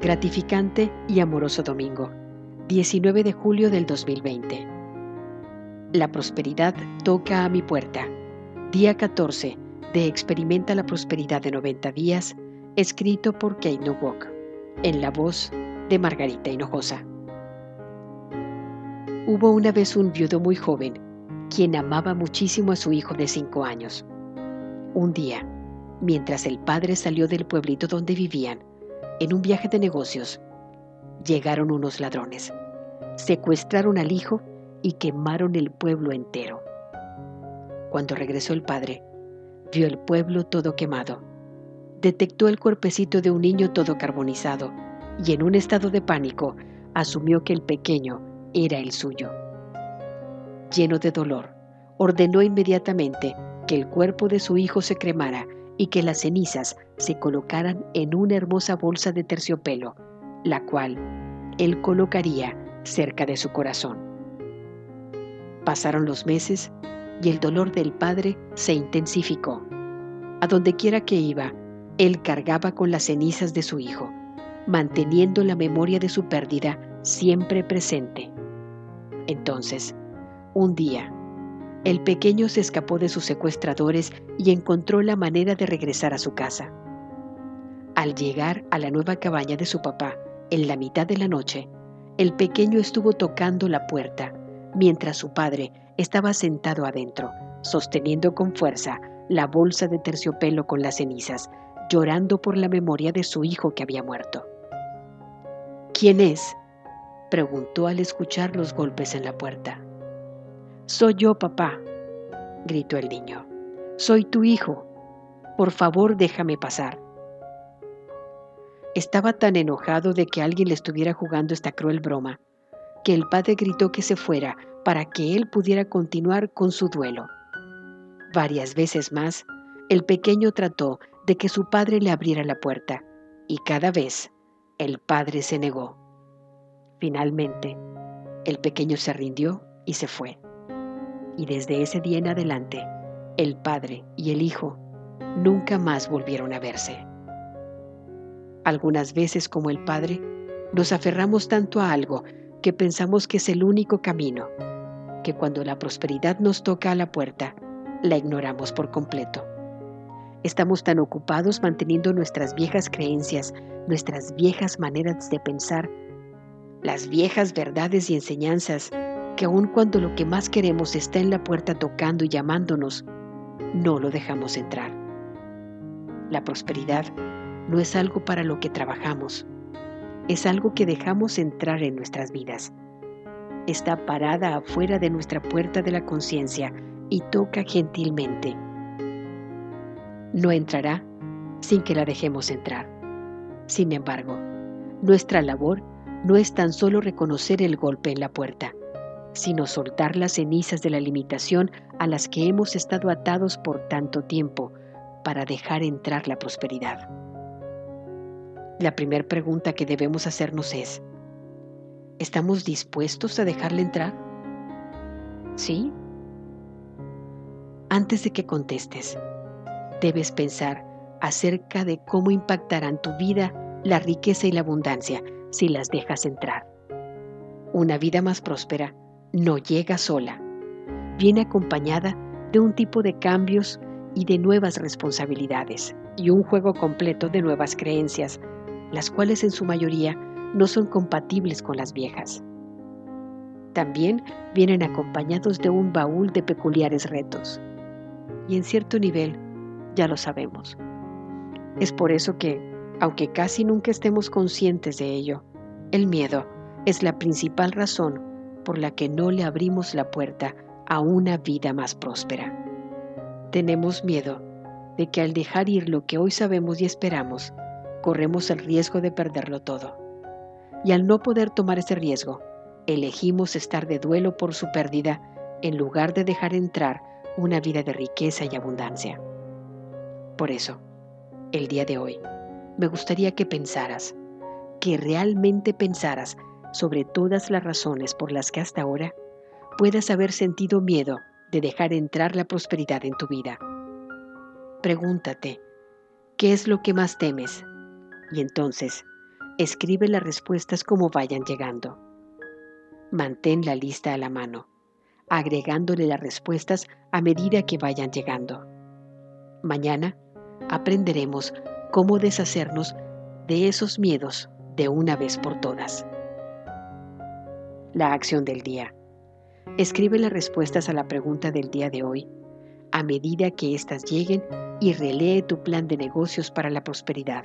gratificante y amoroso domingo, 19 de julio del 2020. La prosperidad toca a mi puerta. Día 14 de Experimenta la Prosperidad de 90 días, escrito por Kate Nowak, en la voz de Margarita Hinojosa. Hubo una vez un viudo muy joven, quien amaba muchísimo a su hijo de cinco años. Un día, mientras el padre salió del pueblito donde vivían, en un viaje de negocios, llegaron unos ladrones, secuestraron al hijo y quemaron el pueblo entero. Cuando regresó el padre, vio el pueblo todo quemado. Detectó el cuerpecito de un niño todo carbonizado y en un estado de pánico asumió que el pequeño era el suyo. Lleno de dolor, ordenó inmediatamente que el cuerpo de su hijo se cremara y que las cenizas se colocaran en una hermosa bolsa de terciopelo, la cual él colocaría cerca de su corazón. Pasaron los meses y el dolor del padre se intensificó. A donde quiera que iba, él cargaba con las cenizas de su hijo, manteniendo la memoria de su pérdida siempre presente. Entonces, un día, el pequeño se escapó de sus secuestradores y encontró la manera de regresar a su casa. Al llegar a la nueva cabaña de su papá, en la mitad de la noche, el pequeño estuvo tocando la puerta, mientras su padre estaba sentado adentro, sosteniendo con fuerza la bolsa de terciopelo con las cenizas, llorando por la memoria de su hijo que había muerto. ¿Quién es? preguntó al escuchar los golpes en la puerta. Soy yo, papá, gritó el niño. Soy tu hijo. Por favor, déjame pasar. Estaba tan enojado de que alguien le estuviera jugando esta cruel broma, que el padre gritó que se fuera para que él pudiera continuar con su duelo. Varias veces más, el pequeño trató de que su padre le abriera la puerta, y cada vez el padre se negó. Finalmente, el pequeño se rindió y se fue y desde ese día en adelante, el padre y el hijo nunca más volvieron a verse. Algunas veces como el padre, nos aferramos tanto a algo que pensamos que es el único camino, que cuando la prosperidad nos toca a la puerta, la ignoramos por completo. Estamos tan ocupados manteniendo nuestras viejas creencias, nuestras viejas maneras de pensar, las viejas verdades y enseñanzas que aun cuando lo que más queremos está en la puerta tocando y llamándonos, no lo dejamos entrar. La prosperidad no es algo para lo que trabajamos, es algo que dejamos entrar en nuestras vidas. Está parada afuera de nuestra puerta de la conciencia y toca gentilmente. No entrará sin que la dejemos entrar. Sin embargo, nuestra labor no es tan solo reconocer el golpe en la puerta, sino soltar las cenizas de la limitación a las que hemos estado atados por tanto tiempo para dejar entrar la prosperidad. La primera pregunta que debemos hacernos es, ¿estamos dispuestos a dejarle entrar? ¿Sí? Antes de que contestes, debes pensar acerca de cómo impactarán tu vida la riqueza y la abundancia si las dejas entrar. Una vida más próspera no llega sola, viene acompañada de un tipo de cambios y de nuevas responsabilidades y un juego completo de nuevas creencias, las cuales en su mayoría no son compatibles con las viejas. También vienen acompañados de un baúl de peculiares retos. Y en cierto nivel, ya lo sabemos. Es por eso que, aunque casi nunca estemos conscientes de ello, el miedo es la principal razón por la que no le abrimos la puerta a una vida más próspera. Tenemos miedo de que al dejar ir lo que hoy sabemos y esperamos, corremos el riesgo de perderlo todo. Y al no poder tomar ese riesgo, elegimos estar de duelo por su pérdida en lugar de dejar entrar una vida de riqueza y abundancia. Por eso, el día de hoy, me gustaría que pensaras, que realmente pensaras sobre todas las razones por las que hasta ahora puedas haber sentido miedo de dejar entrar la prosperidad en tu vida. Pregúntate, ¿qué es lo que más temes? Y entonces, escribe las respuestas como vayan llegando. Mantén la lista a la mano, agregándole las respuestas a medida que vayan llegando. Mañana aprenderemos cómo deshacernos de esos miedos de una vez por todas. La acción del día. Escribe las respuestas a la pregunta del día de hoy a medida que éstas lleguen y relee tu plan de negocios para la prosperidad.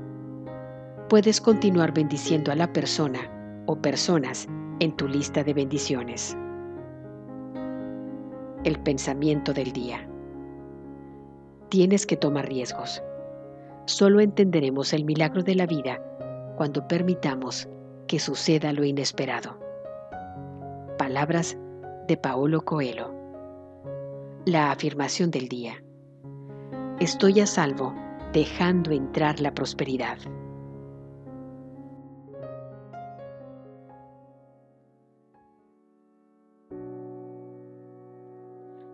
Puedes continuar bendiciendo a la persona o personas en tu lista de bendiciones. El pensamiento del día. Tienes que tomar riesgos. Solo entenderemos el milagro de la vida cuando permitamos que suceda lo inesperado. Palabras de Paolo Coelho. La afirmación del día. Estoy a salvo dejando entrar la prosperidad.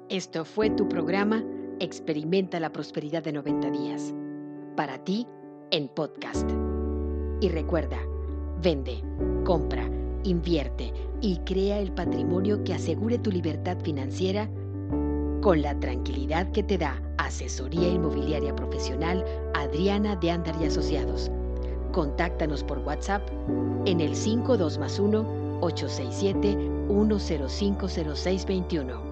Esto fue tu programa Experimenta la Prosperidad de 90 días. Para ti, en podcast. Y recuerda, vende, compra, invierte y crea el patrimonio que asegure tu libertad financiera con la tranquilidad que te da Asesoría Inmobiliaria Profesional Adriana de Andar y Asociados. Contáctanos por WhatsApp en el 52 más 1 867 1050621